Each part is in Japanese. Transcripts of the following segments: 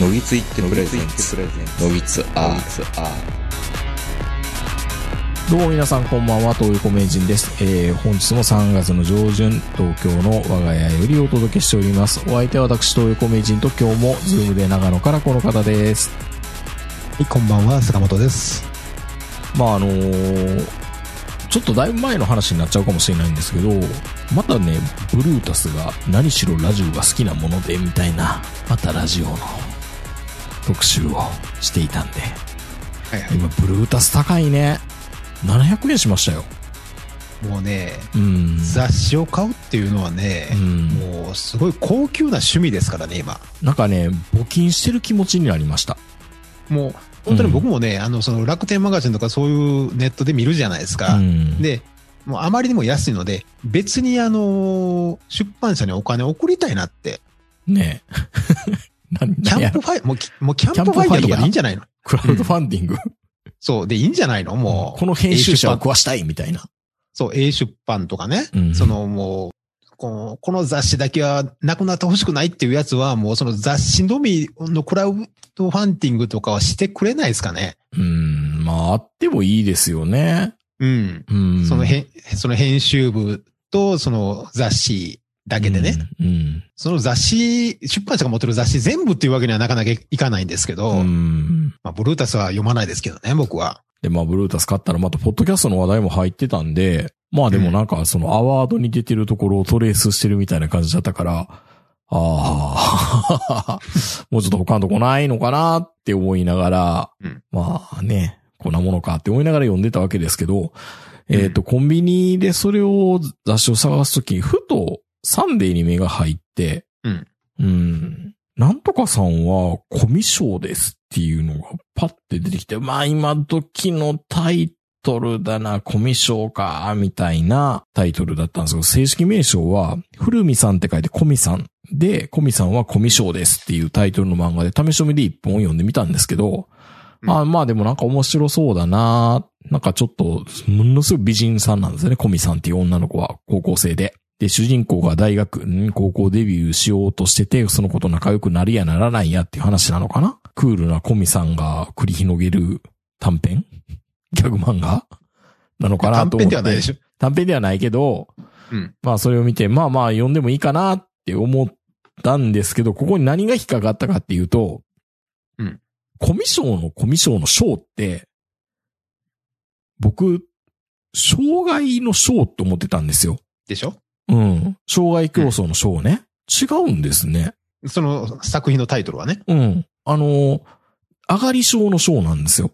のぎついって presents のぎつアーどうも皆さんこんばんは、東横名人です。えー、本日も3月の上旬、東京の我が家よりお届けしております。お相手は私、東横名人と今日もズームで長野からこの方です。はい、こんばんは、坂本です。まああのーちょっとだいぶ前の話になっちゃうかもしれないんですけど、またね、ブルータスが何しろラジオが好きなもので、みたいな、またラジオの特集をしていたんで、はいは今ブルータス高いね。700円しましたよ。い。もうね、うん。雑誌を買うっていうのはねう、ん。もうすごい高級な趣味ですからね、今。なんかね、募金してる気持ちになりました。もう、本当に僕もね、あの、その楽天マガジンとかそういうネットで見るじゃないですか。うん、で、もうあまりにも安いので、別にあの、出版社にお金送りたいなって。ねえ。何キャンプファイ、もうき、もうキャンプファイヤーとかでいいんじゃないの？クラウドファンディング？そう、でいいんじゃないの？もう。この編集者をわしたいみたいな。そう、A 出版とかね。うんそのもう、このこの雑誌だけはなくなってほしくないっていうやつは、もうその雑誌のみのクラウドファンディングとかはしてくれないですかね？うん。まあ、あってもいいですよね。うん。うん。その編、その編集部とその雑誌だけでね。うん。その雑誌、出版社が持ってる雑誌全部っていうわけにはなかなかいかないんですけど、うん。うん。まあ、ブルータスは読まないですけどね、僕は。で、まあ、ブルータス買ったらまた、ポッドキャストの話題も入ってたんで、まあでもなんか、そのアワードに出てるところをトレースしてるみたいな感じだったから、ああ、もうちょっと他のとこないのかなって思いながら、うんまあね、こんなものかって思いながら読んでたわけですけど、えっ、と、コンビニでそれを雑誌を探すときに、ふとサンデーに目が入って、うん。うん。なんとかさんはコミショですっていうのがパッて出てきて、まあ今時のタイトルだな、コミショか、みたいなタイトルだったんですけど、正式名称は、古見さんって書いてコミさんで、コミさんはコミショですっていうタイトルの漫画で試し読みで一本読んでみたんですけど、うんあまあでもなんか面白そうだななんかちょっと、ものすごい美人さんなんですよね、コミさんっていう女の子は、高校生で。で、主人公が大学、ん？高校デビューしようとしてて、その子と仲良くなるやならないやっていう話なのかな？クールなコミさんが繰り広げる短編？ギャグ漫画？なのかな？短と思って。編ではないでしょ。短編ではないけど、うん。まあそれを見て、まあまあ読んでもいいかなって思ったんですけど、ここに何が引っかかったかっていうと、うん。コミショのコミショの賞って、僕、障害の賞って思ってたんですよ。でしょ？うん。障害競争の賞ね。違うんですね。その作品のタイトルはね。うん。あの、上がり賞の賞なんですよ。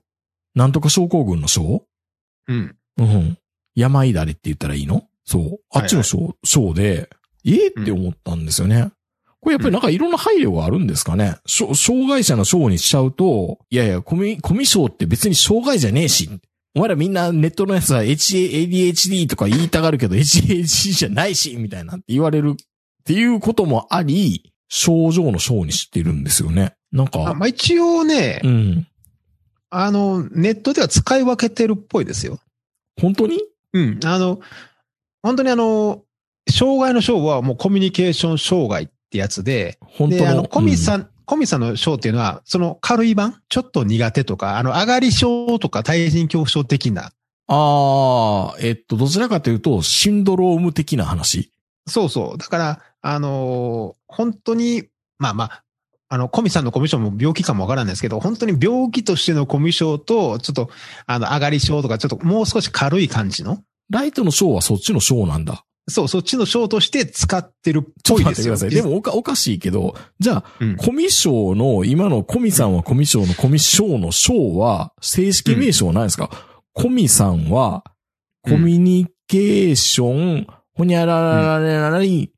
なんとか症候群の賞うん。うん。病だれって言ったらいいの？そう。あっちの賞、賞で、ええって思ったんですよね。これやっぱりなんかいろんな配慮があるんですかね。しょ障害者の賞にしちゃうと、いやいや、コミ、コミ賞って別に障害じゃねえし。お前らみんなネットのやつは HADHD とか言いたがるけど HADHD じゃないし、みたいなって言われるっていうこともあり、症状の賞にしてるんですよね。なんあか、まあ、一応ね、うん。あの、ネットでは使い分けてるっぽいですよ。本当に？うん。あの、本当にあの、障害の章はもうコミュニケーション障害ってやつで、で、本当の。あの、コミさん。ん、コミさんの章っていうのは、その軽い版？ちょっと苦手とか、あの、上がり症とか対人恐怖症的な？ああ、えっと、どちらかというと、シンドローム的な話？そうそう。だから、あのー本当に、まあまあ、あの、コミさんのコミュ障も病気かもわからないですけど、本当に病気としてのコミュ障と、ちょっと、あの、上がり症とか、ちょっともう少し軽い感じの、ライトのショーはそっちのショーなんだ。そう、そっちの章として使ってるっちょっとぽいですよ。待ってください。でもおか、おかしいけど、じゃあ、うんコミショの、今のコミさんはコミショのコミショのショーは、正式名称は何ですか、コミさんは、コミュニケーション、ほにゃらららららり、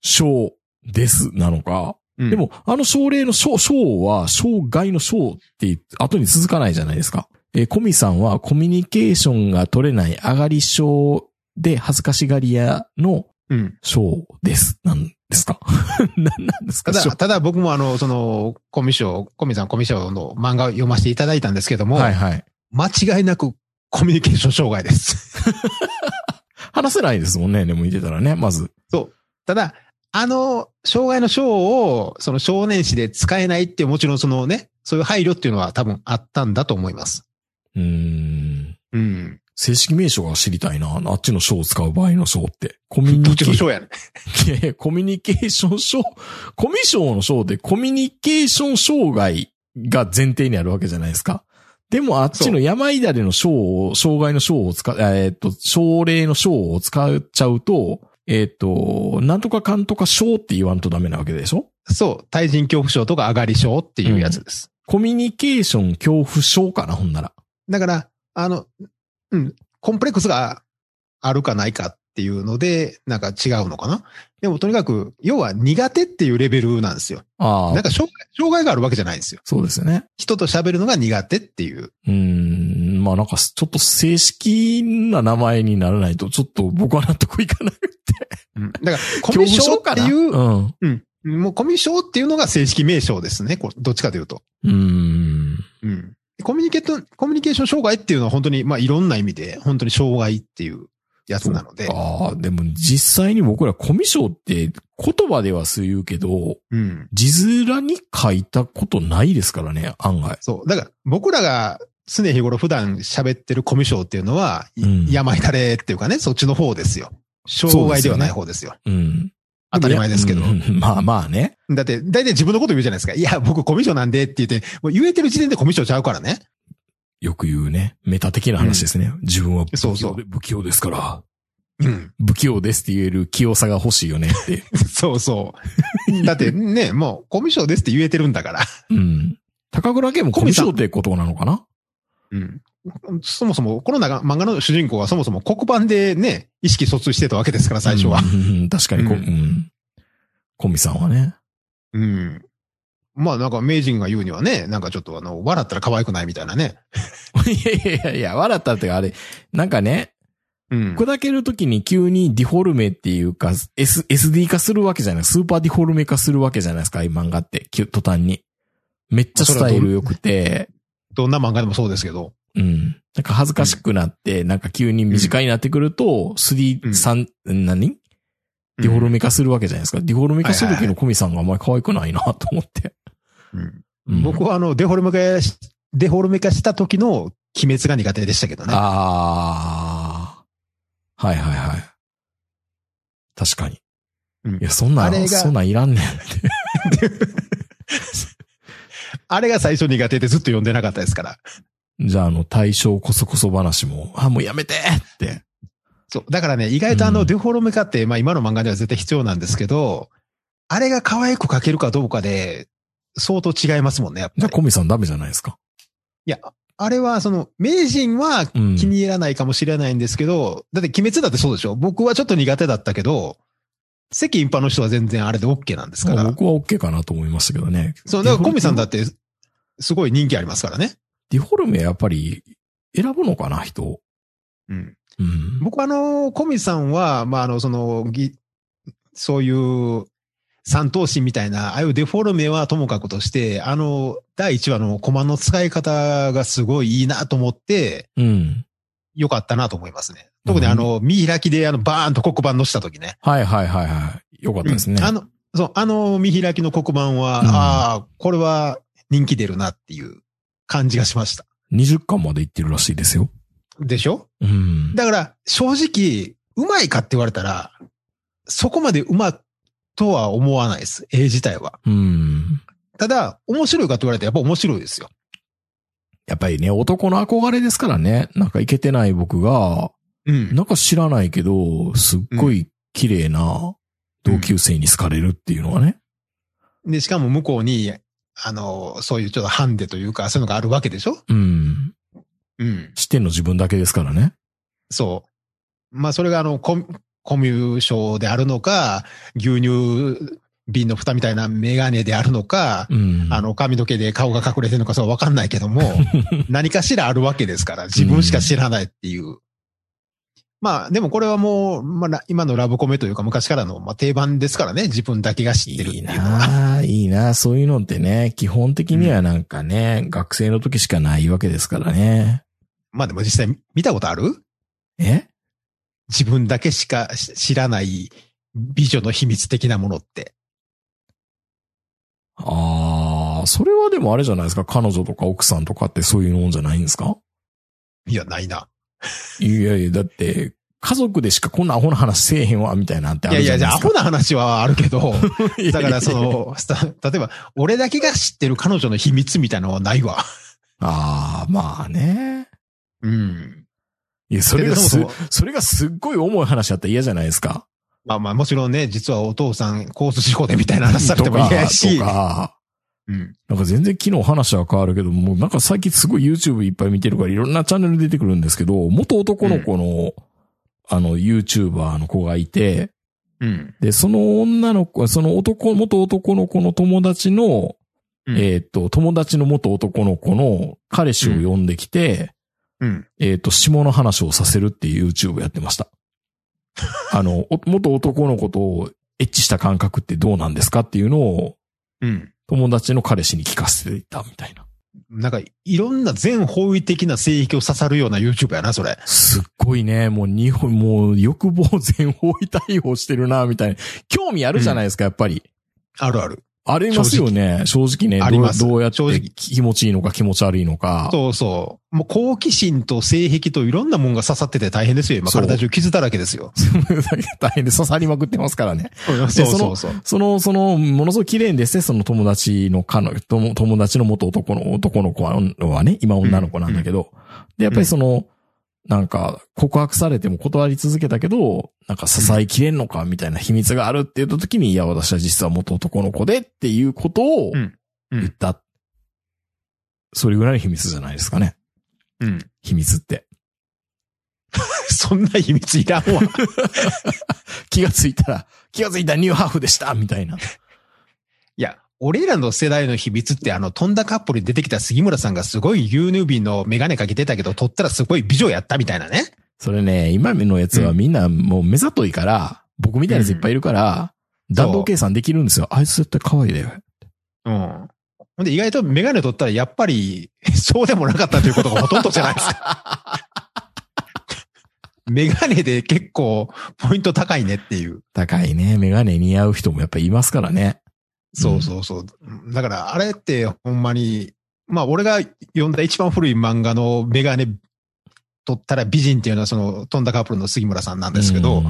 ショーです、なのか。うんでも、あの症例の症、症は、障害の症って後に続かないじゃないですか。えーコミさんはコミュニケーションが取れない上がり症で恥ずかしがり屋のうん。症です。なんですか？なんなんですか？ただ、ただ僕もあの、その、コミュ障、コミさんコミュ障の漫画を読ませていただいたんですけども、はいはい。間違いなくコミュニケーション障害です。話せないですもんね、でも見てたらね、まず。ただ、あの、障害の賞を、その少年誌で使えないってもちろんそのね、そういう配慮っていうのは多分あったんだと思います。うーん。うん。正式名称が知りたいな。あっちの章を使う場合の章って。コミュニケーションちの賞やねコミュニケーション障、コミュ障の章でコミュニケーション障害が前提にあるわけじゃないですか。でもあっちの山いだれの章を、障害の章を使う、えーっと、症例の章を使っちゃうと、えーっと、なんとかかんとか章って言わんとダメなわけでしょ？そう。対人恐怖症とか上がり症っていうやつです。コミュニケーション恐怖症かな、ほんなら。だから、あの、うん、コンプレックスがあるかないかっていうので、なんか違うのかな？でもとにかく、要は苦手っていうレベルなんですよ。ああ、なんか障害障害があるわけじゃないんですよ。そうですよね。人と喋るのが苦手っていう。うーん、まあなんか、ちょっと正式な名前にならないと、ちょっと僕は納得いかなくて。うん、だから、コミュ障っていう、うん。うん、もうコミュ障っていうのが正式名称ですね。どっちかというと。うーん。うん。コミュニケート、コミュニケーション障害っていうのは本当に、まあいろんな意味で、本当に障害っていうやつなので。ああ、でも実際に僕らコミュ障って言葉ではそう言うけど、うん。字面に書いたことないですからね、案外。そう。だから、僕らが常日頃普段喋ってるコミュ障っていうのは、いうん病だれっていうかね、そっちの方ですよ。障害ではない方ですよ。うん。当たり前ですけど。うんまあまあね。だって、大体自分のこと言うじゃないですか。いや、僕コミュ障なんでって言って、もう言えてる時点でコミュ障ちゃうからね。よく言うね。メタ的な話ですね。自分は不器そうそう用で不器用ですから。うん。不器用ですって言える器用さが欲しいよねって。そうそう。だってね、もうコミュ障ですって言えてるんだから。うん。高倉家もコミュ障ってことなのかな？うん。そもそも、この中漫画の主人公はそもそも黒板でね、意識疎通してたわけですから、最初は。うんうん確かにこ、ううんん。コミさんはね。うん。まあなんか名人が言うにはね、なんかちょっとあの、笑ったら可愛くないみたいなね。いやいやいや笑ったってかあれ、なんかね、うん。砕けるときに急にディフォルメっていうか、S、SD 化するわけじゃない。スーパーディフォルメ化するわけじゃないですか、今漫画って、途端に。めっちゃスタイル良くて、どんな漫画でもそうですけど。うん。なんか恥ずかしくなって、なんか急に短いなってくると、3、うん3、何？ディフォルメ化するわけじゃないですか。ディフォルメ化する時のコミさんがあんまり可愛くないなと思って。うんうん僕はあの、デフォルメ化し、デフォルメ化した時の鬼滅が苦手でしたけどね。ああ。はいはいはい。確かに。うんいや、そんなそんなんいらんねん。あれが最初苦手でずっと読んでなかったですから。じゃあ、あの、対象こそこそ話も、あ、もうやめてって。そう。だからね、意外とあの、うんデフォルメ化って、まあ今の漫画では絶対必要なんですけど、あれが可愛く描けるかどうかで、相当違いますもんね、やっじゃあ、ぱり。コミさんダメじゃないですか。いや、あれはその、名人はうん。気に入らないかもしれないんですけど、だって鬼滅だってそうでしょ僕はちょっと苦手だったけど、世間一般の人は全然あれで OK なんですから。まあ僕は OK かなと思いましたけどね。そう、だからコミさんだっって、すごい人気ありますからね。ディフォルメやっぱり選ぶのかな、人。うん。うん。僕はあの、コミさんは、まあ、あの、その、ぎそういう、三頭身みたいな、ああいうデフォルメはともかくとして、あの、第一話のコマの使い方がすごいいいなと思って、うん。よかったなと思いますね。特にあの、見開きであの、バーンと黒板のした時ね。はいはいはいはい。よかったですね。うんあの、そう、あの見開きの黒板は、うんああ、これは人気出るなっていう感じがしました。20巻まで行ってるらしいですよ。でしょ？うん。だから、正直、うまいかって言われたら、そこまでうまとは思わないです。絵自体は。うん。ただ、面白いかって言われたらやっぱ面白いですよ。やっぱりね、男の憧れですからね。なんかいけてない僕が、うん。なんか知らないけど、すっごい綺麗な同級生に好かれるっていうのはね。で、しかも向こうに、あの、そういうちょっとハンデというか、そういうのがあるわけでしょ？うん。うん。知ってんの自分だけですからね。そう。まあ、それがあの、コミコミュ障であるのか、牛乳瓶の蓋みたいなメガネであるのか、うん。あの、髪の毛で顔が隠れてるのかそうわかんないけども、何かしらあるわけですから、自分しか知らないっていう。まあ、でもこれはもう、まあ、ラ今のラブコメというか昔からの、まあ、定番ですからね、自分だけが知ってるっていいういのは。なあいいなあそういうのってね、基本的にはなんかね、学生の時しかないわけですからね。まあでも実際見たことある？え？自分だけしか知らない美女の秘密的なものって。ああ、それはでもあれじゃないですか。彼女とか奥さんとかってそういうもんじゃないんですか？いや、ないな。いやいや、だって、家族でしかこんなアホな話せえへんわ、みたいなんてあいやいや、じゃあ、ア。ホな話はあるけど、いだからその、さ例えば、俺だけが知ってる彼女の秘密みたいなのはないわ。ああ、まあね。うん。いや、それがすでそれがすっごい重い話だったら嫌じゃないですか。まあまあ、もちろんね、実はお父さん、交通事故でみたいな話されても嫌やしと。か、うん。なんか全然昨日話は変わるけど、もうなんか最近すごい YouTube いっぱい見てるからいろんなチャンネル出てくるんですけど、元男の子の、あの YouTuber の子がいて、うん。で、その女の子、その男、元男の子の友達の、うんえっ、と、友達の元男の子の彼氏を呼んできて、うん。えっ、と、下の話をさせるっていう YouTube やってました。あの、お元男の子とエッチした感覚ってどうなんですかっていうのをうん。友達の彼氏に聞かせていたみたいな。なんか、いろんな全方位的な性域を刺さるような YouTube やな、それ。すっごいね、もう日本、もう欲望全方位対応してるな、みたいな。興味あるじゃないですか、やっぱり。あるある。ありますよね。正直ねありますどう、やって気持ちいいのか気持ち悪いのか。そうそう。もう好奇心と性癖といろんなもんが刺さってて大変ですよ。今体中傷だらけですよ。大変で刺さりまくってますからね。そうそうそう。その、その、ものすごい綺麗ですね、その友達の彼女、友友達の元男の男の子ははね、今女の子なんだけど、で、やっぱりその、なんか、告白されても断り続けたけど、なんか支えきれんのかみたいな秘密があるって言った時に、いや、私は実は元男の子でっていうことを言った。それぐらいの秘密じゃないですかね。うん。秘密って。そんな秘密いらんわ。気がついたら、気がついたらニューハーフでしたみたいな。いや、俺らの世代の秘密ってあの、飛んだカップルに出てきた杉村さんがすごい牛乳瓶のメガネかけてたけど、撮ったらすごい美女やったみたいなね。それね、今のやつはみんなもう目ざといから、僕みたいなやついっぱいいるから、弾道計算できるんですよ。あいつ絶対可愛いだよ。うん。ほんで意外とメガネ取ったらやっぱり、そうでもなかったということがほとんどじゃないですか。メガネで結構ポイント高いねっていう。高いね。メガネ似合う人もやっぱりいますからね。そうそうそう。だからあれってほんまに、まあ俺が読んだ一番古い漫画のメガネ取ったら美人っていうのはその飛んだカップルの杉村さんなんですけど、うん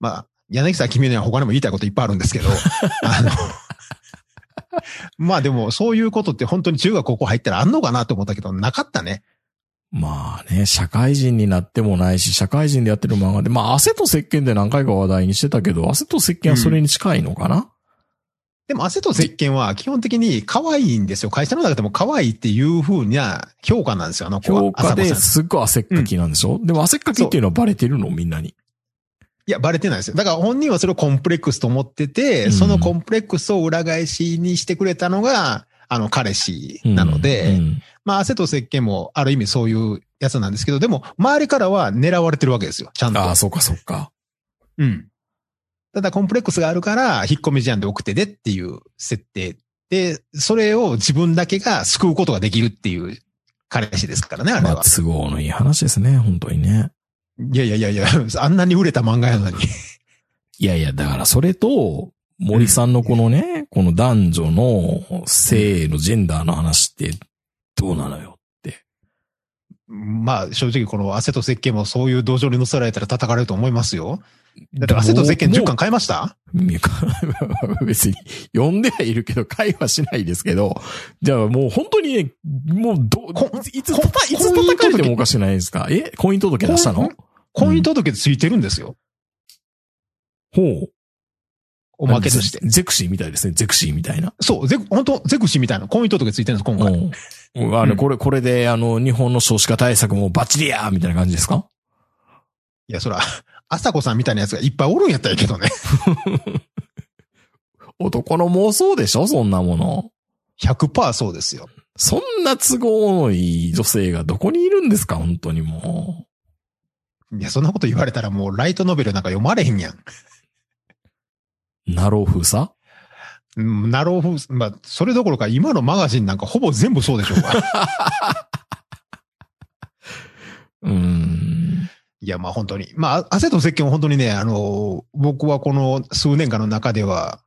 まあ柳沢君には他にも言いたいこといっぱいあるんですけど、あの、まあでもそういうことって本当に中学高校入ったらあんのかなと思ったけど、なかったね。まあね、社会人になってもないし、社会人でやってる漫画で、まあ汗と石鹸で何回か話題にしてたけど、汗と石鹸はそれに近いのかな、でも、汗と石鹸は基本的に可愛いんですよ。会社の中でも可愛いっていう風な評価なんですよ、あの子は。評価ですっごい汗っかきなんでしょ、でも汗っかきっていうのはバレてるの？みんなに。いや、バレてないですよ。だから本人はそれをコンプレックスと思ってて、うんそのコンプレックスを裏返しにしてくれたのが、あの、彼氏なので、うんまあ、汗と石鹸もある意味そういうやつなんですけど、でも、周りからは狙われてるわけですよ、ちゃんと。ああ、そうかそうか。うん。ただ、コンプレックスがあるから、引っ込み思案で送ってでっていう設定で、それを自分だけが救うことができるっていう彼氏ですからね、あれまあ、は。都合のいい話ですね、本当にね。いやいやいやいや、あんなに売れた漫画やのに。いやいや、だからそれと、森さんのこのね、この男女の性のジェンダーの話ってどうなのよって。まあ、正直この汗と石鹸もそういう道場に乗せられたら叩かれると思いますよ。だって汗と石鹸10巻買いました？別に読んではいるけど、会話しないですけど、じゃあもう本当にね、もうど、こいつ、いつこ叩かれてもおかしくないですか？え？婚姻届出したの？婚姻届ついてるんですよ。ほう。おまけとして。ゼゼクシーみたいですね。ゼクシーみたいな。そう、ゼク、本当ゼクシーみたいな婚姻届ついてるんです、今回。うん。あの、うんこれ、これで、あの、日本の少子化対策もバッチリやーみたいな感じですか？いや、そら、朝子さんみたいなやつがいっぱいおるんやったらいいけどね。男の妄想でしょそんなもの。100%そうですよ。そんな都合のいい女性がどこにいるんですか本当にもいや、そんなこと言われたらもうライトノベルなんか読まれへんやん。う。ナロー風さうんなるほど。まあ、それどころか今のマガジンなんかほぼ全部そうでしょうか。うーん。いや、まあ本当に。まあ、汗と石鹸は本当にね、あの、僕はこの数年間の中では、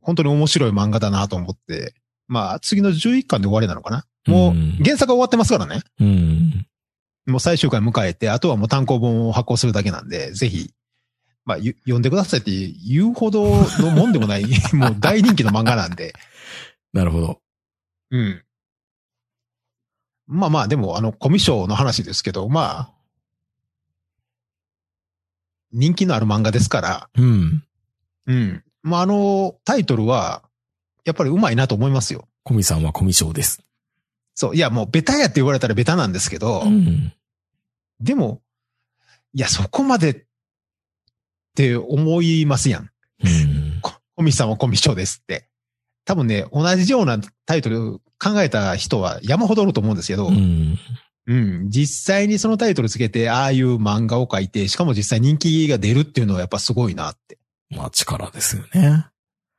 本当に面白い漫画だなと思って、まあ、次の11巻で終わりなのかなもううん、原作は終わってますからね。うん。もう最終回迎えて、あとはもう単行本を発行するだけなんで、ぜひ、まあ、ゆ読んでくださいって言うほどのもんでもない、もう大人気の漫画なんで、なるほど。うん。まあまあ、でも、あの、コミュ障の話ですけど、まあ、人気のある漫画ですから、うん。うん。まあ、あの、タイトルは、やっぱりうまいなと思いますよ。コミさんはコミショです。そう。いや、もう、ベタやって言われたらベタなんですけど、うん。でも、いや、そこまでって思いますやん。うん。ココミさんはコミショですって。多分ね、同じようなタイトル考えた人は山ほどおると思うんですけど、ううん、ん。実際にそのタイトルつけて、ああいう漫画を描いて、しかも実際人気が出るっていうのはやっぱすごいなって。まあ力ですよね。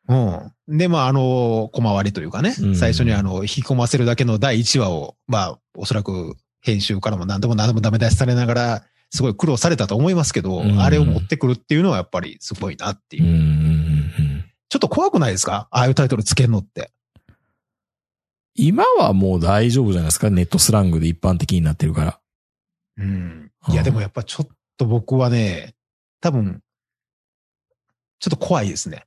うん。で、まあ、あの、小回りというかね、うん最初にあの、引き込ませるだけの第1話を、まあ、おそらく編集からも何度も何度もダメ出しされながら、すごい苦労されたと思いますけど、うんあれを持ってくるっていうのはやっぱりすごいなっていううん。ちょっと怖くないですか？ああいうタイトルつけるのって。今はもう大丈夫じゃないですか？ネットスラングで一般的になってるから。うん。うんいや、でもやっぱちょっと僕はね、多分、ちょっと怖いですね。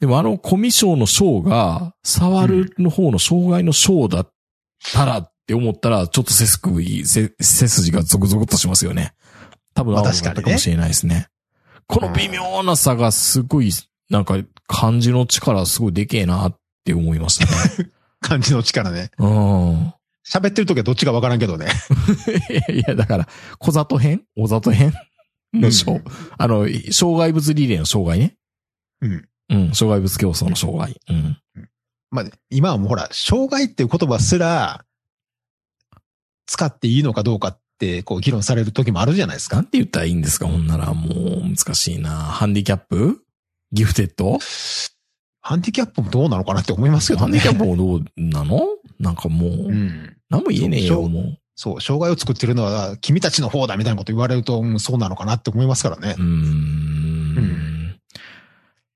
でもあのコミショの章が、触るの方の障害の章だったらって思ったら、ちょっと背筋、背背筋がゾクゾクっとしますよね。多分まあったかもしれないですね。この微妙な差がすごい、なんか漢字の力すごいでけえなって思いましたね。感じの力ね。うん。喋ってる時はどっちかわからんけどね。いやだから、小里編？小里編？の章、うんあの、障害物リレーの障害ね。うん。うん、障害物競争の障害。うん。まあ、今はもうほら、障害っていう言葉すら、使っていいのかどうかって、こう、議論される時もあるじゃないですか。なんて言ったらいいんですか？ほんなら、もう、難しいな。ハンディキャップ？ギフテッド？ハンディキャップもどうなのかなって思いますけどね。ハンディキャップもどうなの？なんかもう、うん。何も言えねえよ、そうもう。そう、障害を作ってるのは君たちの方だみたいなこと言われると、うん、そうなのかなって思いますからねうー。ん。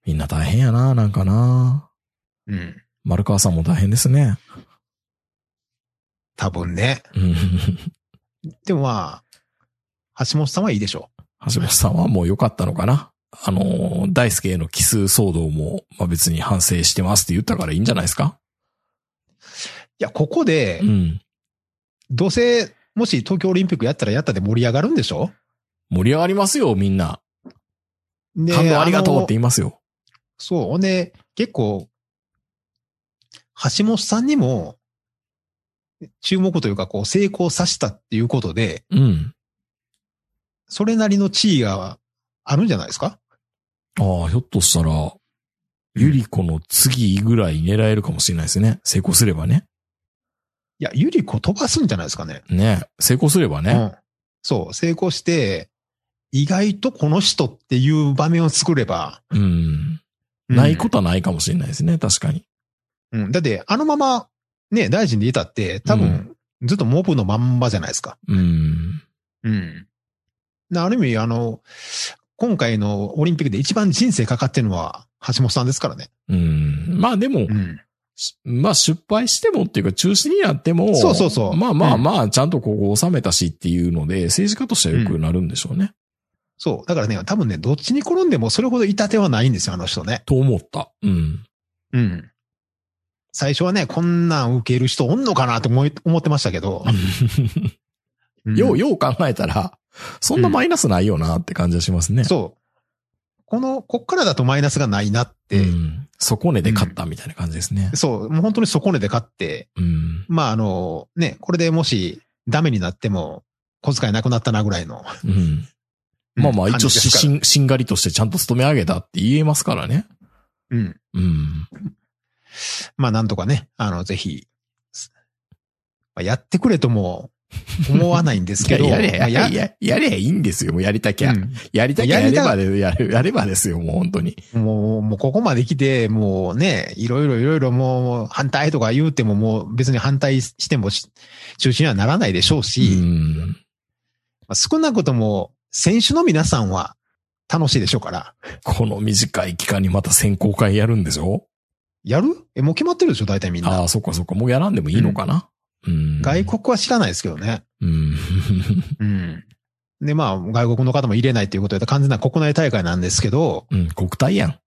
みんな大変やな、なんかな。うん。丸川さんも大変ですね。多分ね。うん。でもまあ、橋本さんはいいでしょ橋本さんはもう良かったのかなあの、大輔への奇数騒動も、まあ別に反省してますって言ったからいいんじゃないですか？う。いや、ここでう、ん。どうせ、もし東京オリンピックやったらやったで盛り上がるんでしょ？盛り上がりますよ、みんな。で感動ありがとうっての言いますよ。そう。ほんで、結構、橋本さんにも、注目というか、こう、成功させたっていうことで、うん。それなりの地位があるんじゃないですか？ああ、ひょっとしたら、ゆり子の次ぐらい狙えるかもしれないですね。成功すればね。いや、ゆり子飛ばすんじゃないですかね。ね。成功すればね。うん。そう、成功して、意外とこの人っていう場面を作れば、うん。うんないことはないかもしれないですね。確かに。うん。だって、あのまま、ね、大臣でいたって、多分、ずっとモブのまんまじゃないですか。うん。うん。である意味、あの、今回のオリンピックで一番人生かかってるのは橋本さんですからね。うん。まあでも、うん。しまあ失敗してもっていうか中止になっても、そうそうそうまあまあうんまあ、ちゃんとここ収めたしっていうので、政治家としては良くなるんでしょうね。そう。だからね、多分ね、どっちに転んでもそれほど痛手はないんですよ、あの人ね。と思った。うん。うん。最初はね、こんなん受ける人おんのかなって思い思ってましたけど。うんようよう考えたら、そんなマイナスないよなって感じはしますね。そう。この、こっからだとマイナスがないなって、うん。底根で勝ったみたいな感じですね。そう、もう本当に底根で勝って、うん。まああの、ね、これでもしダメになっても、小遣いなくなったなぐらいの。うん。まあまあ、一応し、しん、しんがりとしてちゃんと勤め上げたって言えますからね。うん。うん。まあなんとかね、あの、ぜひ、まあやってくれとも思わないんですけど、やれや、まあやれや、やれやいいんですよ。もうやりたきゃ。うんやりたきゃやればで、やる、やればですよ、もう本当に。もう、もうここまで来て、もうね、いろいろいろいろもう反対とか言うてももう別に反対してもし中止にはならないでしょううし、ん。まあ少なくとも選手の皆さんは楽しいでしょうから。この短い期間にまた選考会やるんでしょ？やる？え、もう決まってるでしょ大体みんな。ああ、そっかそっか。もうやらんでもいいのかな？うん。外国は知らないですけどね。うん。うん。で、まあ、外国の方も入れないっていうことで完全な国内大会なんですけど、うん、国体やん。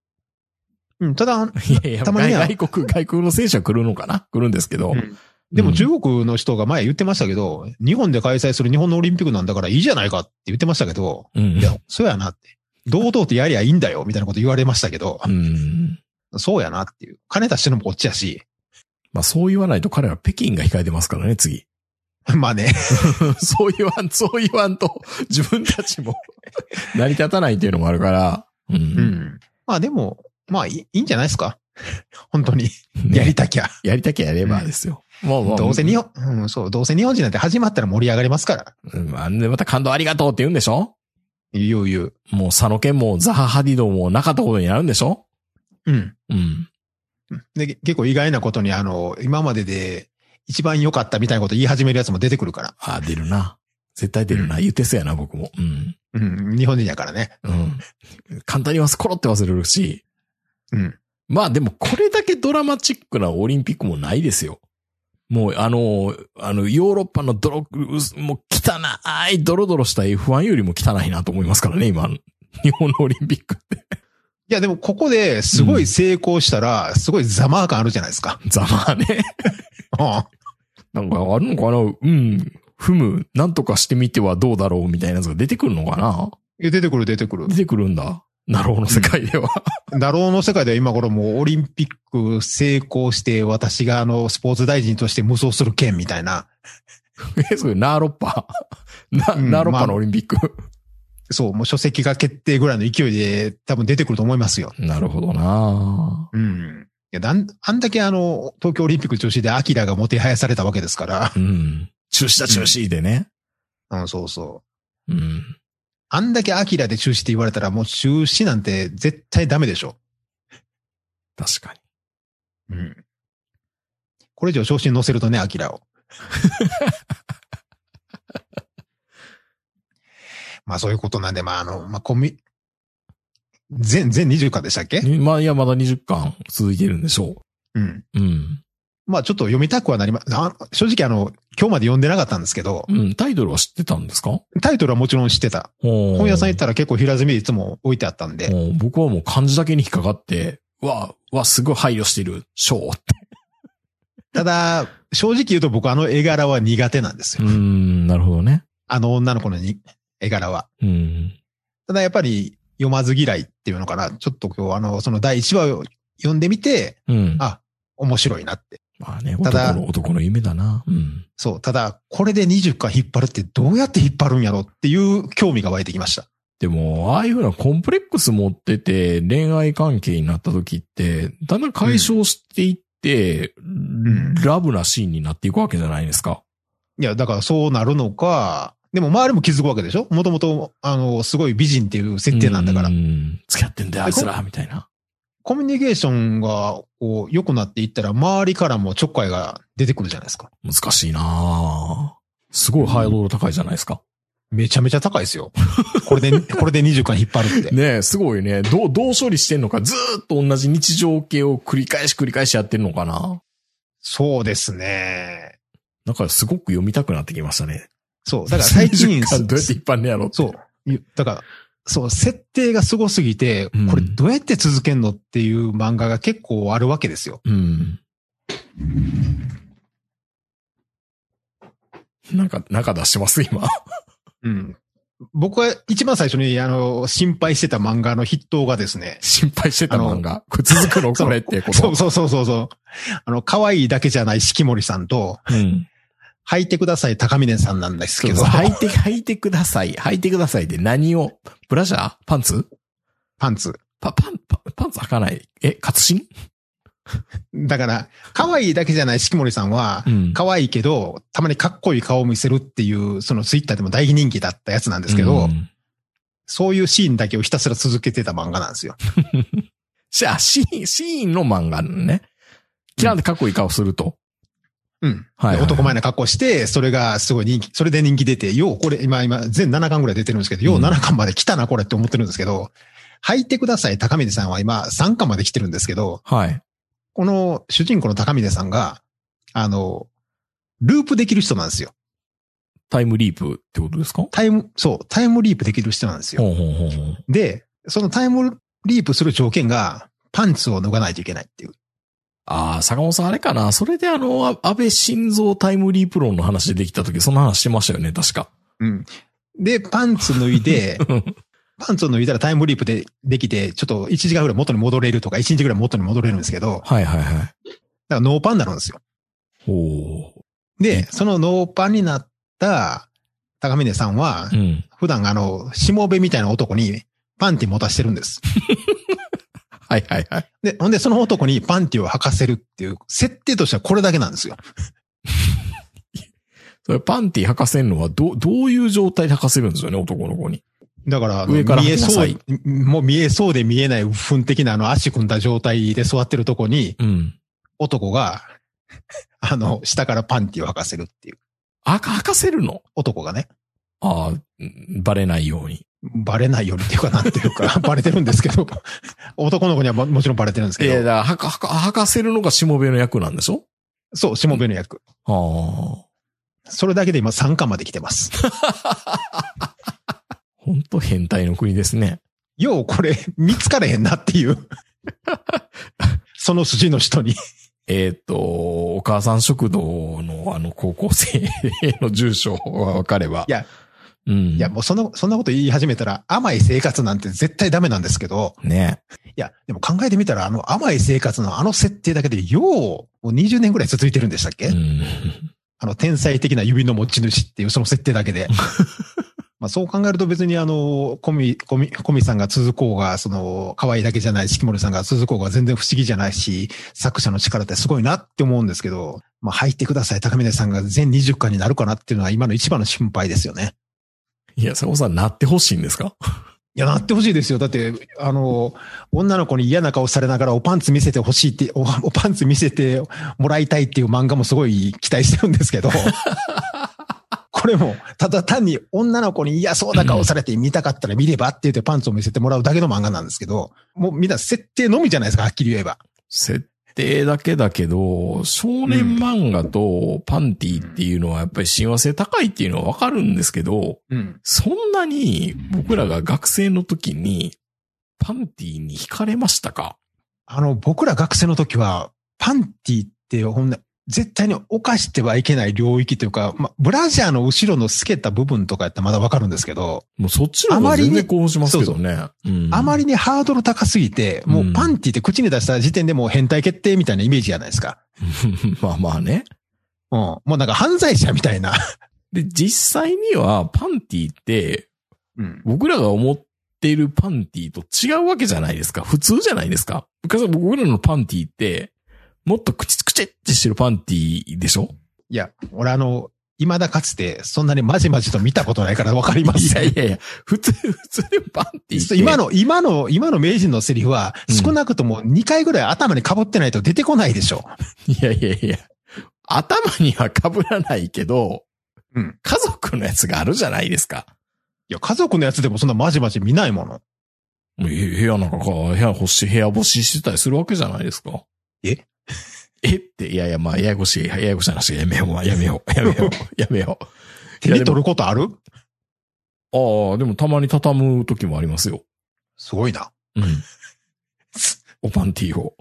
うん、ただ、いやいや、たまには外国、外国の選手は来るのかな？来るんですけど。うんでも中国の人が前言ってましたけど、日本で開催する日本のオリンピックなんだからいいじゃないかって言ってましたけど、うん。いや、そうやなって。堂々とやりゃいいんだよ、みたいなこと言われましたけどう、ん。そうやなっていう。金出してるのもこっちやし、まあそう言わないと彼ら北京が控えてますからね、次。まあね、そう言わん、そう言わんと、自分たちも 成り立たないっていうのもあるから。うん。うん。まあでも、まあいいんじゃないですか？本当に。ねやりたきゃ。やりたきゃやればですよ。もうもう。どうせ日本、うん、そう、どうせ日本人なんて始まったら盛り上がりますから。うん。まあで、また感動ありがとうって言うんでしょ？言う言う。もう佐野健もザハハディドもなかったことになるんでしょ？うん。うん。で、結構意外なことに、あの、今までで一番良かったみたいなこと言い始めるやつも出てくるから。ああ、出るな。絶対出るな。言ってそうやな、僕も。うん。うん、日本人やからね。うん。簡単に忘、コロって忘れるし。うん。まあでもこれだけドラマチックなオリンピックもないですよ。もうあの、あの、ヨーロッパのドロ、うもう汚い、ドロドロした F1 よりも汚いなと思いますからね、今。日本のオリンピックって。いや、でもここですごい成功したら、すごいざまあ感あるじゃないですか。ざまあね。あなんかあるのかな？うん。ふむ、なんとかしてみてはどうだろうみたいなやつが出てくるのかな？出てくる出てくる出。てくるんだ。なるほど、世界では。だろうの世界では今頃もうオリンピック成功して、私があの、スポーツ大臣として無双する件みたいな。え、それ、ナーロッパ。な、うんナーロッパのオリンピック。そう、もう書籍が決定ぐらいの勢いで多分出てくると思いますよ。なるほどなうん。いや、だん、あんだけあの、東京オリンピック中止でアキラがもてはやされたわけですから。うん。中止だ中止でね。うん、そうそう。うん。あんだけアキラで中止って言われたらもう中止なんて絶対ダメでしょ。確かに。うん。これ以上昇進乗せるとね、アキラを。まあそういうことなんで、まああの、まあコミ、全、全20巻でしたっけ？まあ、いや、まだ20巻続いてるんでしょうん。う。うん。まあちょっと読みたくはなりま、あ正直あの、今日まで読んでなかったんですけど、うん。タイトルは知ってたんですか？タイトルはもちろん知ってた。本本屋さん行ったら結構平積みでいつも置いてあったんで、僕はもう漢字だけに引っかかって、わ、わ、すごい配慮してる、ショーって。ただ、正直言うと僕あの絵柄は苦手なんですよ。うーん、なるほどね。あの女の子のに絵柄は。うん。ただやっぱり読まず嫌いっていうのかな。ちょっと今日あの、その第1話を読んでみて、うん。あ、面白いなって。まあね、ただ男の、男の夢だな。うん。そう。ただ、これで20巻引っ張るってどうやって引っ張るんやろっていう興味が湧いてきました。でも、ああいうふうなコンプレックス持ってて恋愛関係になった時って、だんだん解消していって、んラブなシーンになっていくわけじゃないですか。いや、だからそうなるのか、でも周りも気づくわけでしょ？もともと、あの、すごい美人っていう設定なんだからう。ん。付き合ってんだよ、あいつら、みたいな。コミュニケーションが、こう、良くなっていったら、周りからもちょっかいが出てくるじゃないですか。難しいなぁすごいハードル高いじゃないですか。めちゃめちゃ高いですよ。これで、これで20巻引っ張るって。ねえ、すごいね。どう、どう処理してんのか、ずーっと同じ日常系を繰り返し繰り返しやってんのかなそうですね。なんかすごく読みたくなってきましたね。そう。だから最近、20巻どうやって一般ねやろ。そう。いだから、そう、設定が凄すぎてうん、これどうやって続けんのっていう漫画が結構あるわけですよ。うん。なんか、なんか出してます、今。うん。僕は一番最初に、あの、心配してた漫画の筆頭がですね、心配してた漫画。これ続くの？これってこと？そうそうそうそうそう。あの、可愛いだけじゃない四季森さんと、うん。履いてください高峰さんなんですけど、履いて、履いてください。履いてくださいで何を？ブラジャー？パンツ？パンツ。パ、パン、パパンツ履かない？え、活心？だから、可愛いだけじゃない四季森さんはう、ん。可愛いけど、たまにかっこいい顔を見せるっていう、そのツイッターでも大人気だったやつなんですけど、うんそういうシーンだけをひたすら続けてた漫画なんですよ。じゃあ、シーン、シーンの漫画ね。キランってかっこいい顔すると？うん。はいはいはい男前な格好して、それがすごい人気、それで人気出て、ようこれ、今、今、全7巻ぐらい出てるんですけど、よううん7巻まで来たな、これって思ってるんですけど、履いてください、高峰さんは今3巻まで来てるんですけど、はい。この主人公の高峰さんが、あの、ループできる人なんですよ。タイムリープってことですか？タイム、そう、タイムリープできる人なんですよ。ほうほうほう。で、そのタイムリープする条件が、パンツを脱がないといけないっていう。ああ、坂本さんあれかなそれであの、あ安倍晋三タイムリープ論の話できた時、そんな話してましたよね、確か。うん。で、パンツ脱いで、パンツを脱いだらタイムリープでできて、ちょっと1時間ぐらい元に戻れるとか、1日ぐらい元に戻れるんですけど、だかはいはいはい。らノーパンになるんですよ。おーで、そのノーパンになった高峰さんはう、ん。普段あの、しもべみたいな男にパンティ持たしてるんです。はいはいはい。で、ほんでその男にパンティを履かせるっていう、設定としてはこれだけなんですよ。それパンティ履かせるのはど、どういう状態で履かせるんですよね、男の子に。だから、上から見えそうもう見えそうで見えない糞的なあの足組んだ状態で座ってるとこに、うん。男が、あの、下からパンティを履かせるっていう。あ、履かせるの？男がね、ああ、うんバレないように。バレないようにっていうかなんていうか、バレてるんですけど、男の子にはももちろんバレてるんですいや、けど、だから、履か、せるのがしもべの役なんでしょ？そう、しもべの役。ああ。それだけで今3巻まで来てます。本当変態の国ですね。ようこれ見つかれへんなっていう。その筋の人に。えっ、と、お母さん食堂のあの高校生の住所がわかれば。いや、うん。いや、もうそんな、そんなこと言い始めたら甘い生活なんて絶対ダメなんですけど、ね。いや、でも考えてみたらあの甘い生活のあの設定だけでよう、もう20年ぐらい続いてるんでしたっけ、うん。あの天才的な指の持ち主っていうその設定だけで。まあそう考えると別にあの、コミ、コミ、コミさんが続こうが、その、可愛いだけじゃない、四季森さんが続こうが全然不思議じゃないし、作者の力ってすごいなって思うんですけど、まあ入ってください、高峰さんが全20巻になるかなっていうのは今の一番の心配ですよね。いや、坂本さんなってほしいんですか？いや、なってほしいですよ。だって、あの、女の子に嫌な顔されながらおパンツ見せてほしいって、おおパンツ見せてもらいたいっていう漫画もすごい期待してるんですけど、これも、ただ単に女の子に嫌そうな顔されて見たかったら見ればって言ってパンツを見せてもらうだけの漫画なんですけど、もうみんな設定のみじゃないですか、はっきり言えば。設定だけだけど、少年漫画とパンティっていうのはやっぱり親和性高いっていうのはわかるんですけど、うん。そんなに僕らが学生の時にパンティに惹かれましたか？あの、僕ら学生の時は、パンティってほんな、絶対に犯してはいけない領域というか、まあ、ブラジャーの後ろの透けた部分とかやったらまだわかるんですけど、もうそっちの方が全然興奮しますけどね。うんあまりにハードル高すぎて、もうパンティって口に出した時点でもう変態決定みたいなイメージじゃないですか。まあまあね。うん。もうなんか犯罪者みたいな。で、実際にはパンティってうん。僕らが思っているパンティと違うわけじゃないですか。普通じゃないですか。昔僕らのパンティって、もっとクチクチってしてるパンティでしょ？いや、俺あの、未だかつてそんなにまじまじと見たことないからわかりまいす。やいやいや、普通、普通でパンティって。今の、今の、今の名人のセリフはうん少なくとも2回ぐらい頭に被ってないと出てこないでしょ。いやいやいや、頭には被らないけど、うん家族のやつがあるじゃないですか。いや、家族のやつでもそんなまじまじ見ないもの。部屋なんかか、部屋干し、部屋干ししてたりするわけじゃないですか。え？え？って、いやいや、まあ、ややこしい、ややこしい話やめよう、まあやめよう、やめよう、やめよう。手に取る？ことあるああ、でもたまに畳む時もありますよ。すごいな。うん。おパンティーを。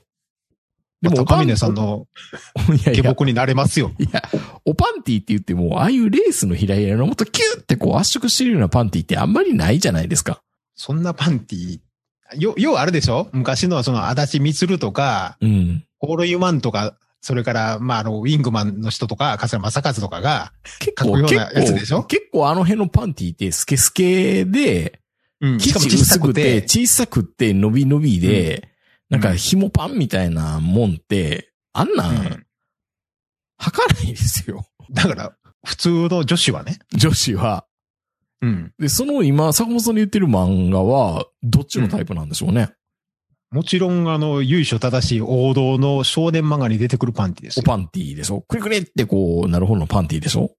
ででも、高峰さんの 下僕になれますよ。いや、おパンティーって言っても、ああいうレースのひらひらのもっとキューってこう圧縮してるようなパンティーってあんまりないじゃないですか。そんなパンティよ、要はあれでしょ？昔のその、足立みつるとか、うん。ホールユマンとか、それから、まあ、あの、ウィングマンの人とか、笠間正和とかが、結構、結構、結構あの辺のパンティーってスケスケで、うん、しかも小さくて、て、小さくて、伸び伸びで、なんか紐パンみたいなもんって、あんな、うんん履かないですよ。だから、普通の女子はね。女子は。うん。で、その今、坂本さんの言ってる漫画は、どっちのタイプなんでしょうね。もちろん、あの、由緒正しい王道の少年漫画に出てくるパンティですよ。おパンティーでしょ？クリクリってこう、なるほどのパンティーでしょ？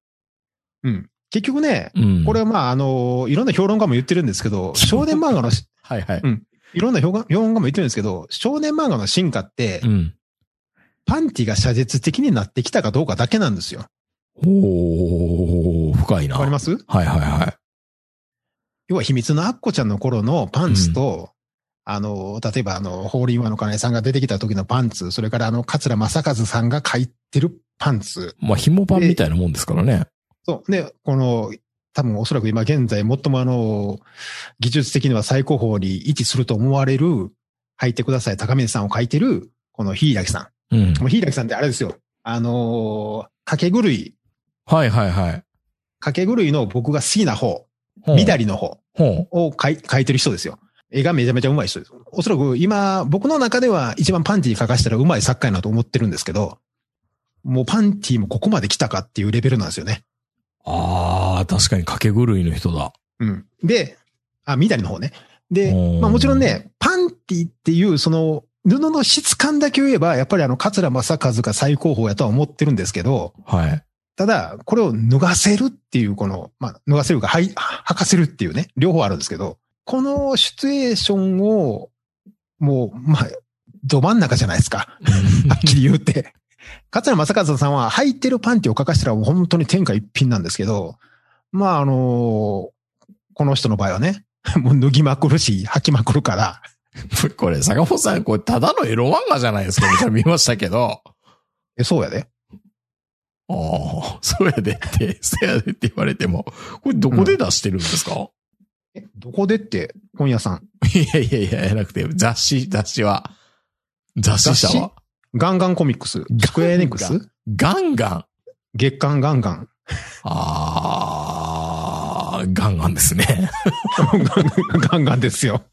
うん。結局ね、うん。これはまあ、あの、いろんな評論家も言ってるんですけど、少年漫画の、はいはい。うんいろんな評論評論家も言ってるんですけど、少年漫画の進化ってう、ん。パンティが写実的になってきたかどうかだけなんですよ。おー、深いな。わかります？はいはいはい。要は秘密のアッコちゃんの頃のパンツと、あの、例えばあの、ホーリーワンの金井さんが出てきた時のパンツ、それからあの、桂正和さんが書いてるパンツ。まあ、紐パンみたいなもんですからね。そう。で、この、多分おそらく今現在最もあの、技術的には最高峰に位置すると思われる、履いてください高峰さんを書いてる、このヒイラキさうんうヒイラキさんってあれですよ。あのー、掛け狂い、はいはいはい。掛け狂いの僕が好きな方、緑の方。を描い描いてる人ですよ。絵がめちゃめちゃ上手い人です。おそらく今、僕の中では一番パンティ描かしたら上手い作家やなと思ってるんですけど、もうパンティもここまで来たかっていうレベルなんですよね。ああ、確かに掛け狂いの人だ。うん。で、あ、緑の方ね。でまあもちろんね、パンティっていうその布の質感だけ言えば、やっぱりあの、桂正和が最高峰やとは思ってるんですけど、はい。ただ、これを脱がせるっていう、この、まあ、脱がせるか、はい、履かせるっていうね、両方あるんですけど、このシチュエーションを、もう、まあ、ど真ん中じゃないですか。はっきり言うて。桂正和さんは履いてるパンティを書かしたらもう本当に天下一品なんですけど、まあ、あのこの人の場合はね、もう脱ぎまくるし、履きまくるから、これ、坂本さん、これ、ただのエロ漫画じゃないですか。みたいな見ましたけど。え、そうやで。ああ、そうやでって、そうやでって言われても、これどこで出してるんですか、え、どこでって、本屋さん。いやいやいや、やなくて、雑誌、雑誌は。雑誌社は。ガンガンコミックス。スクエアエニックガス？ガンガン。月刊ガンガン。ああ、ガンガンですね。ガンガンですよ。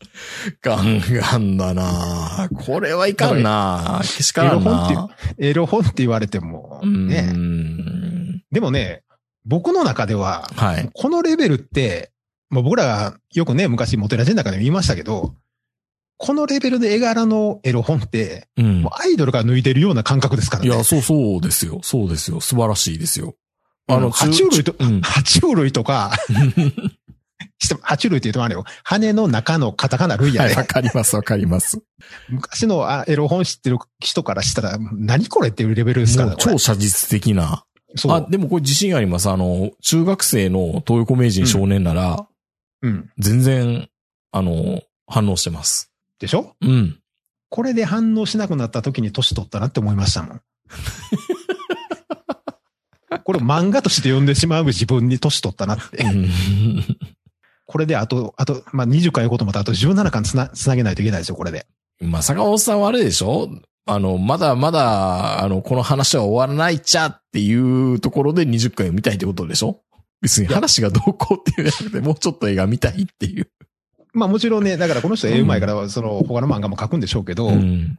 ガンガンだなこれはいかんなけしからんなエロ本って言われても、うね。ん。でもね、僕の中では、はい。このレベルって、もう僕らがよくね、昔モテラジの中でも言いましたけど、このレベルで絵柄のエロ本って、うんもう。アイドルが脱いでるような感覚ですからね。いや、そうそうですよ。そうですよ。素晴らしいですよ。あの、うん爬虫類とうん。爬虫類と か、爬虫類って言うとあれよ。羽の中のカタカナ類やはい、ね。わかります、わかります。昔のあエロ本知ってる人からしたら、何これっていうレベルですからね。超写実的な。そう。あ、でもこれ自信あります。あの、中学生の東横名人少年なら、うん。全然、あの、反応してます。でしょ？うん。これで反応しなくなった時に年取ったなって思いましたもん。これ漫画として読んでしまう自分に年取ったなって。これであと、あと、まあ、20回言うことまたあと17巻つな、つなげないといけないですよ、これで。まあ、坂本さんはあれでしょ？あの、まだまだ、あの、この話は終わらないっちゃっていうところで20回見たいってことでしょ？別に話がどうこうっていうんじゃなくて、もうちょっと映画見たいっていう。まあもちろんね、だからこの人絵うまいから、その他の漫画も書くんでしょうけど、うん。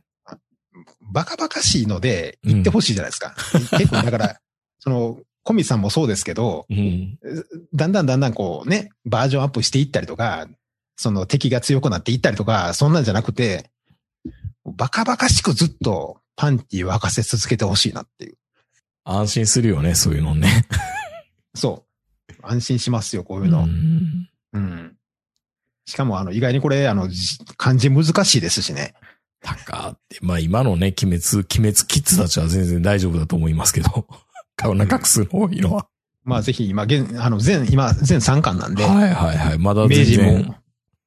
バカバカしいので言ってほしいじゃないですか。結構だから、その、コミさんもそうですけど、うん。だんだんだんだんこうね、バージョンアップしていったりとか、その敵が強くなっていったりとか、そんなんじゃなくて、バカバカしくずっとパンティを沸かせ続けてほしいなっていう。安心するよね、そういうのね。そう。安心しますよ、こういうの。んうん。しかも、あの、意外にこれ、あの、じ漢字難しいですしね。タカって、まあ今のね、鬼滅、鬼滅キッズたちは全然大丈夫だと思いますけど、顔な画数の多いのは。まあ、ぜひ、今、現、あの、全、今、全3巻なんで、はいはいはい。まだ明治全然も。、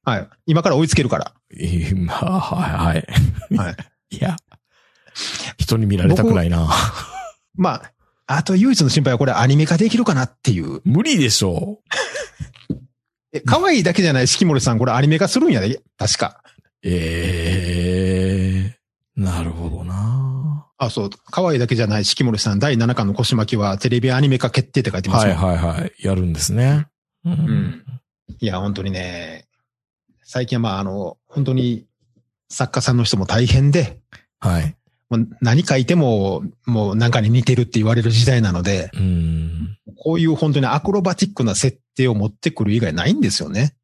はい。今から追いつけるから。えーまあ、はいはい。はい。いや、人に見られたくないな。まあ、あと唯一の心配はこれアニメ化できるかなっていう。無理でしょえ、可愛いだけじゃない四季森さん、これアニメ化するんやで、確か。ええなるほどな。あ、そう。可愛いだけじゃない四季森さん、第7巻の腰巻きはテレビアニメ化決定って書いてますはいよはいはい。やるんですね。うんんいや、本当にね、最近はまあ、あの、本当に作家さんの人も大変で、はい。もう何書いても、もう何かに似てるって言われる時代なので、うん。こういう本当にアクロバティックな設定を持ってくる以外ないんですよね。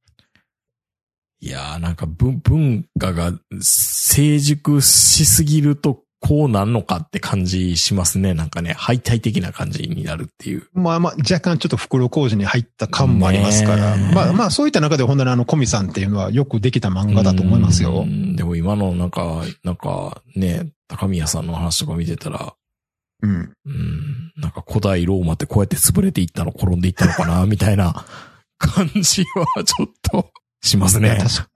いやーなんか文文化が成熟しすぎるとこうなんのかって感じしますね。なんかね、敗退的な感じになるっていう。まあまあ、若干ちょっと袋工事に入った感もありますから、まあまあ、そういった中で本当にあの、コミさんっていうのはよくできた漫画だと思いますよう。んでも今のなんか、なんかね、高宮さんの話とか見てたら、うん。うん、なんか古代ローマってこうやって潰れていったの、転んでいったのかな、みたいな感じはちょっとしますね。確か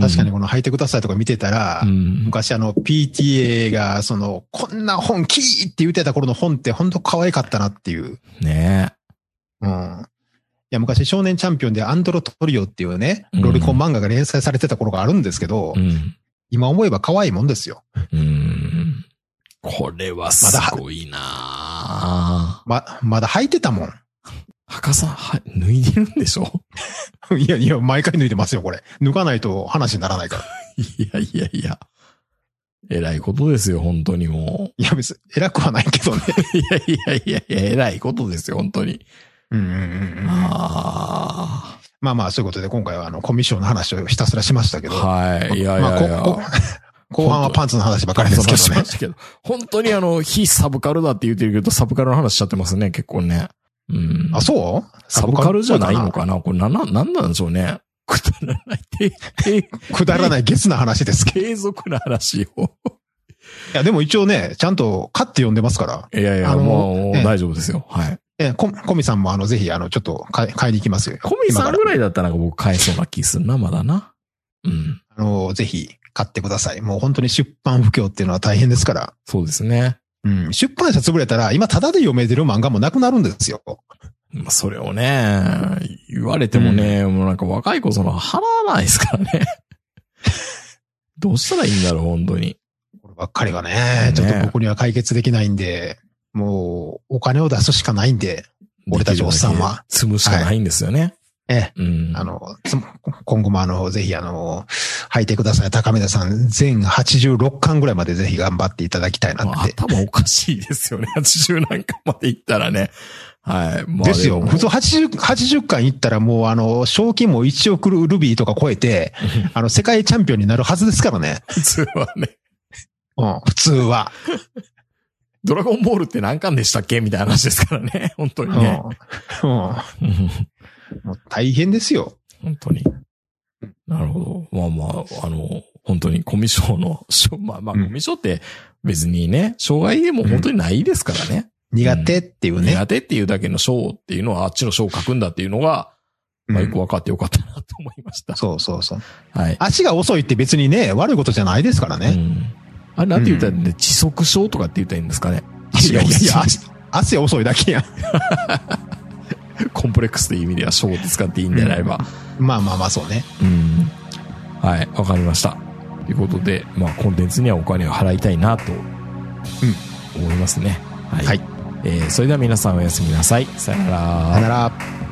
確かにこの履いてくださいとか見てたら、うん。昔あの PTA がその、こんな本キーって言ってた頃の本って本当可愛かったなっていう。ねうん。いや、昔少年チャンピオンでアンドロトリオっていうね、うんロリコン漫画が連載されてた頃があるんですけど、うん。今思えば可愛いもんですよ。うん。これはすごいなぁま、まだ履いてたもん。赤さん、は、脱いでるんでしょ？いやいや、毎回脱いでますよ、これ。脱がないと話にならないから。いやいやいや。えらいことですよ、本当にもいや、別に偉くはないけどね。う。いやいやいやいや、えらいことですよ、本当に。うんうんうんうん。あまあまあ、そういうことで今回はあの、コミッションの話をひたすらしましたけあ。ど。はい。いやいまあやいや。後半はパンツの話ばっかりですけどねしま。したけど。本当にあの、非サブカルだって言ってるけど、サブカルの話しちゃってますね、結構ね。うん。あ、そう？サブカルじゃないのかな？これ、な、な、なんなんでしょうね？くだらない、て、て、くだらないゲスな話ですけど。継続な話を。いや、でも一応ね、ちゃんと買って読んでますから。いやいや、もうええ大丈夫ですよ。はい。え、ココミさんもあの、ぜひあの、ちょっと買い買いに行きますよ。コミさんぐい。らいだったら僕買えそうな気するな、まだな。うん。あの、ぜひ買ってください。もう本当に出版不況っていうのは大変ですから。そうですね。うん。出版社潰れたら、今タダで読めてる漫画もなくなるんですよ。まあ、それをね、言われてもね、もうなんか若い子その払わないですからね。どうしたらいいんだろう、本当に。こればっかりはね、ちょっと僕には解決できないんで、もう、お金を出すしかないんで、俺たちおっさんは。積むしかないんですよね。ええ、うん。あの、つ 今後もあの、ぜひあの、履いてください。高見田さん、全86巻ぐらいまでぜひ頑張っていただきたいなまあって。頭おかしいですよね。80なんかまで行ったらね。はい。まあですよ。も普通80、80巻いったらもうあの、賞金も1億ルビーとか超えて、あの、世界チャンピオンになるはずですからね。普通はね。うん、普通は。ドラゴンボールって何巻でしたっけ？みたいな話ですからね。本当うん。にね。うん。うんもう大変ですよ。本当に。なるほど。まあまあ、あの、本当にコミュ障の、まあまあ、うんコミュ障って別にね、障害でも本当にないですからね。苦手っていうね。苦手っていうだけの章っていうのはあっちの章を書くんだっていうのが、まあよく分かってよかったなと思いました。そうそうそう。はい。足が遅いって別にね、悪いことじゃないですからね。うん。あれ、なんて言ったらね、遅速症とかって言ったらいいんですかね。いやいやいや、足足汗遅いだけやん。コンプレックスという意味では章って使っていいんであれば。まあまあまあそうね。うん。はい、わかりました。ということで、まあ、コンテンツにはお金を払いたいなと、思いますね。はい。はいえーそれでは皆さんおやすみなさい。さよならさよなら。